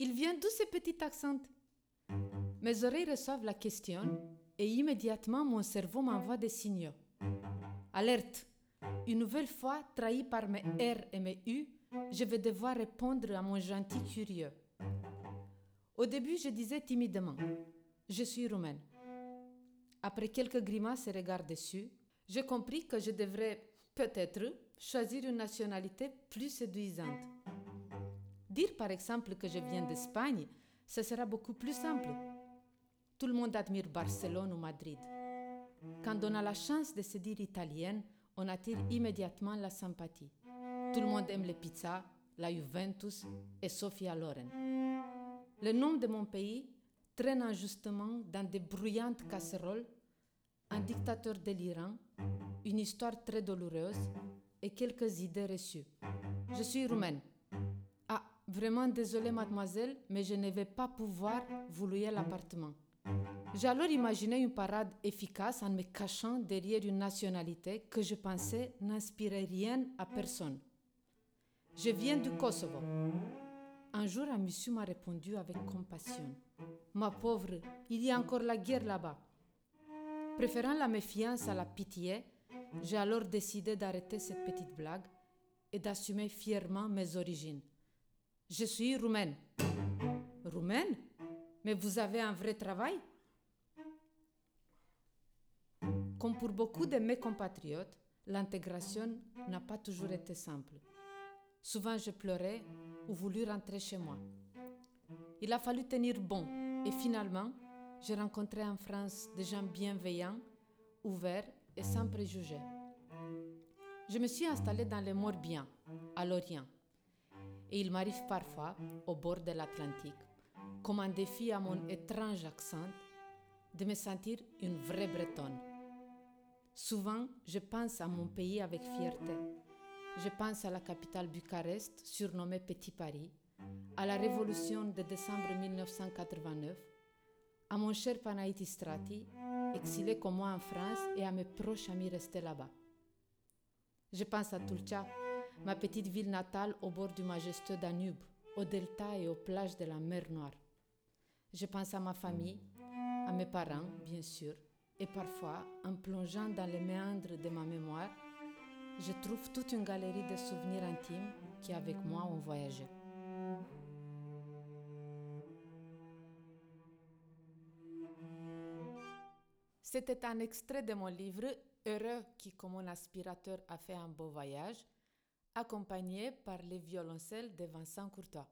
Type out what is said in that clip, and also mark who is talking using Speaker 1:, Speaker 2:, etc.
Speaker 1: Il vient d'où ces petits accents Mes oreilles reçoivent la question et immédiatement mon cerveau m'envoie des signaux. Alerte Une nouvelle fois trahi par mes R et mes U, je vais devoir répondre à mon gentil curieux. Au début, je disais timidement Je suis roumaine. Après quelques grimaces et regards déçus, j'ai compris que je devrais peut-être choisir une nationalité plus séduisante. Dire par exemple que je viens d'Espagne, ce sera beaucoup plus simple. Tout le monde admire Barcelone ou Madrid. Quand on a la chance de se dire italienne, on attire immédiatement la sympathie. Tout le monde aime les pizzas, la Juventus et Sofia Loren. Le nom de mon pays traîne injustement dans des bruyantes casseroles un dictateur délirant, une histoire très douloureuse et quelques idées reçues. Je suis roumaine. Vraiment désolée, mademoiselle, mais je ne vais pas pouvoir vous louer l'appartement. J'ai alors imaginé une parade efficace en me cachant derrière une nationalité que je pensais n'inspirait rien à personne. Je viens du Kosovo. Un jour, un monsieur m'a répondu avec compassion. Ma pauvre, il y a encore la guerre là-bas. Préférant la méfiance à la pitié, j'ai alors décidé d'arrêter cette petite blague et d'assumer fièrement mes origines. Je suis roumaine. Roumaine? Mais vous avez un vrai travail? Comme pour beaucoup de mes compatriotes, l'intégration n'a pas toujours été simple. Souvent, je pleurais ou voulu rentrer chez moi. Il a fallu tenir bon et finalement, j'ai rencontré en France des gens bienveillants, ouverts et sans préjugés. Je me suis installée dans les Morbihan, à l'Orient. Et il m'arrive parfois, au bord de l'Atlantique, comme un défi à mon étrange accent, de me sentir une vraie bretonne. Souvent, je pense à mon pays avec fierté. Je pense à la capitale Bucarest, surnommée Petit Paris, à la révolution de décembre 1989, à mon cher Panaïti Strati, exilé comme moi en France, et à mes proches amis restés là-bas. Je pense à Tulcha, ma petite ville natale au bord du majestueux Danube, au delta et aux plages de la mer Noire. Je pense à ma famille, à mes parents, bien sûr, et parfois, en plongeant dans les méandres de ma mémoire, je trouve toute une galerie de souvenirs intimes qui, avec moi, ont voyagé. C'était un extrait de mon livre Heureux qui, comme mon aspirateur, a fait un beau voyage, accompagné par les violoncelles de Vincent Courtois.